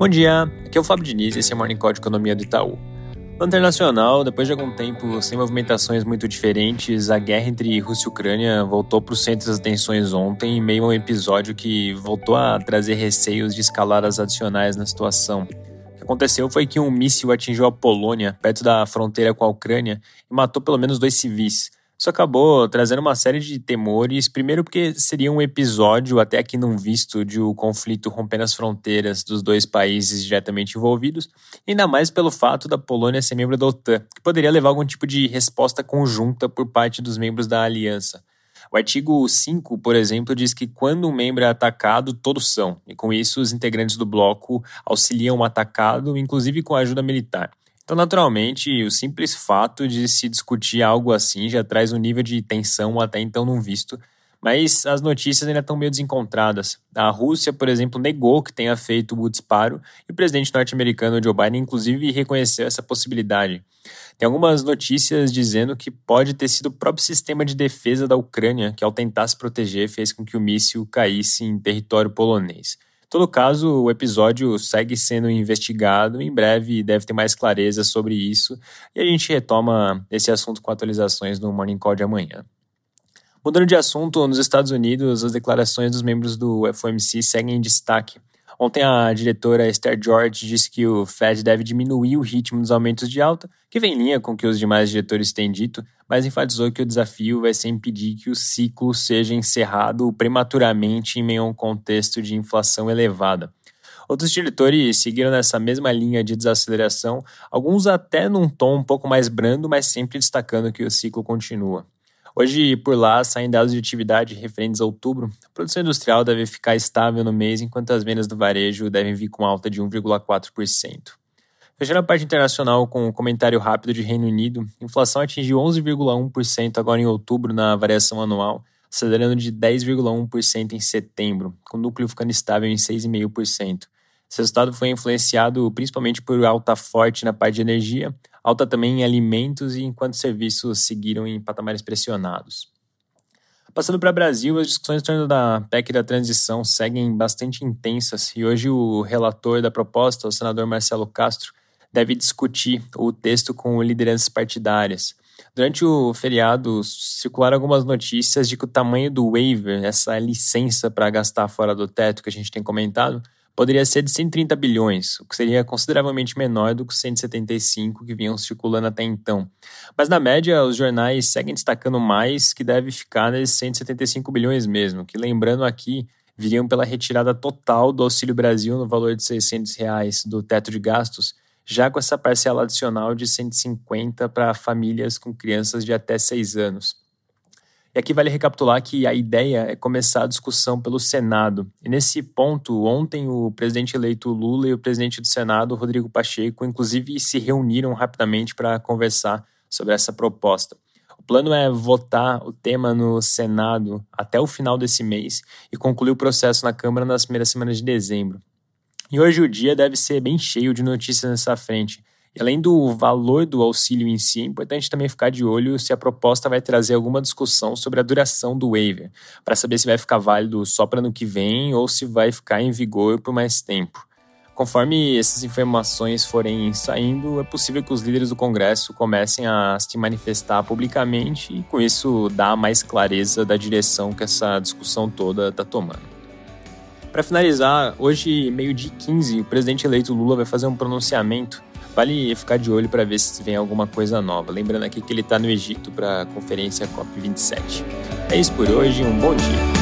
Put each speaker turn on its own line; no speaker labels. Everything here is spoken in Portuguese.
Bom dia, aqui é o Fábio Diniz e esse é o Morning Call de Economia do Itaú. No internacional, depois de algum tempo sem movimentações muito diferentes, a guerra entre Rússia e Ucrânia voltou para o centro das atenções ontem, em meio a um episódio que voltou a trazer receios de escaladas adicionais na situação. O que aconteceu foi que um míssil atingiu a Polônia, perto da fronteira com a Ucrânia, e matou pelo menos dois civis. Isso acabou trazendo uma série de temores, primeiro porque seria um episódio até aqui não visto de o um conflito rompendo as fronteiras dos dois países diretamente envolvidos, ainda mais pelo fato da Polônia ser membro da OTAN, que poderia levar algum tipo de resposta conjunta por parte dos membros da aliança. O artigo 5, por exemplo, diz que quando um membro é atacado, todos são, e com isso os integrantes do bloco auxiliam o atacado, inclusive com ajuda militar. Então, naturalmente, o simples fato de se discutir algo assim já traz um nível de tensão até então não visto, mas as notícias ainda estão meio desencontradas. A Rússia, por exemplo, negou que tenha feito o disparo e o presidente norte-americano Joe Biden, inclusive, reconheceu essa possibilidade. Tem algumas notícias dizendo que pode ter sido o próprio sistema de defesa da Ucrânia que, ao tentar se proteger, fez com que o míssil caísse em território polonês todo caso, o episódio segue sendo investigado. Em breve deve ter mais clareza sobre isso. E a gente retoma esse assunto com atualizações no Morning Call de amanhã. Mudando de assunto, nos Estados Unidos, as declarações dos membros do FOMC seguem em destaque. Ontem a diretora Esther George disse que o Fed deve diminuir o ritmo dos aumentos de alta, que vem em linha com o que os demais diretores têm dito, mas enfatizou que o desafio vai ser impedir que o ciclo seja encerrado prematuramente em meio a um contexto de inflação elevada. Outros diretores seguiram nessa mesma linha de desaceleração, alguns até num tom um pouco mais brando, mas sempre destacando que o ciclo continua. Hoje, por lá, saem dados de atividade referentes a outubro. A produção industrial deve ficar estável no mês, enquanto as vendas do varejo devem vir com alta de 1,4%. Fechando a parte internacional com um comentário rápido de Reino Unido, inflação atingiu 11,1% agora em outubro na variação anual, acelerando de 10,1% em setembro, com o núcleo ficando estável em 6,5%. Esse resultado foi influenciado principalmente por alta forte na parte de energia, alta também em alimentos e enquanto serviços seguiram em patamares pressionados. Passando para o Brasil, as discussões em torno da PEC da transição seguem bastante intensas e hoje o relator da proposta, o senador Marcelo Castro, deve discutir o texto com lideranças partidárias. Durante o feriado, circularam algumas notícias de que o tamanho do waiver, essa licença para gastar fora do teto que a gente tem comentado, poderia ser de 130 bilhões, o que seria consideravelmente menor do que os 175 que vinham circulando até então. Mas na média, os jornais seguem destacando mais que deve ficar nesses 175 bilhões mesmo, que lembrando aqui, viriam pela retirada total do Auxílio Brasil no valor de 600 reais do teto de gastos, já com essa parcela adicional de 150 para famílias com crianças de até 6 anos. E aqui vale recapitular que a ideia é começar a discussão pelo Senado. E nesse ponto, ontem o presidente eleito Lula e o presidente do Senado, Rodrigo Pacheco, inclusive se reuniram rapidamente para conversar sobre essa proposta. O plano é votar o tema no Senado até o final desse mês e concluir o processo na Câmara nas primeiras semanas de dezembro. E hoje o dia deve ser bem cheio de notícias nessa frente. E além do valor do auxílio em si, é importante também ficar de olho se a proposta vai trazer alguma discussão sobre a duração do waiver, para saber se vai ficar válido só para ano que vem ou se vai ficar em vigor por mais tempo. Conforme essas informações forem saindo, é possível que os líderes do Congresso comecem a se manifestar publicamente e, com isso, dar mais clareza da direção que essa discussão toda está tomando. Para finalizar, hoje, meio-dia 15, o presidente eleito Lula vai fazer um pronunciamento Vale ficar de olho para ver se vem alguma coisa nova. Lembrando aqui que ele está no Egito para a conferência COP27. É isso por hoje, um bom dia.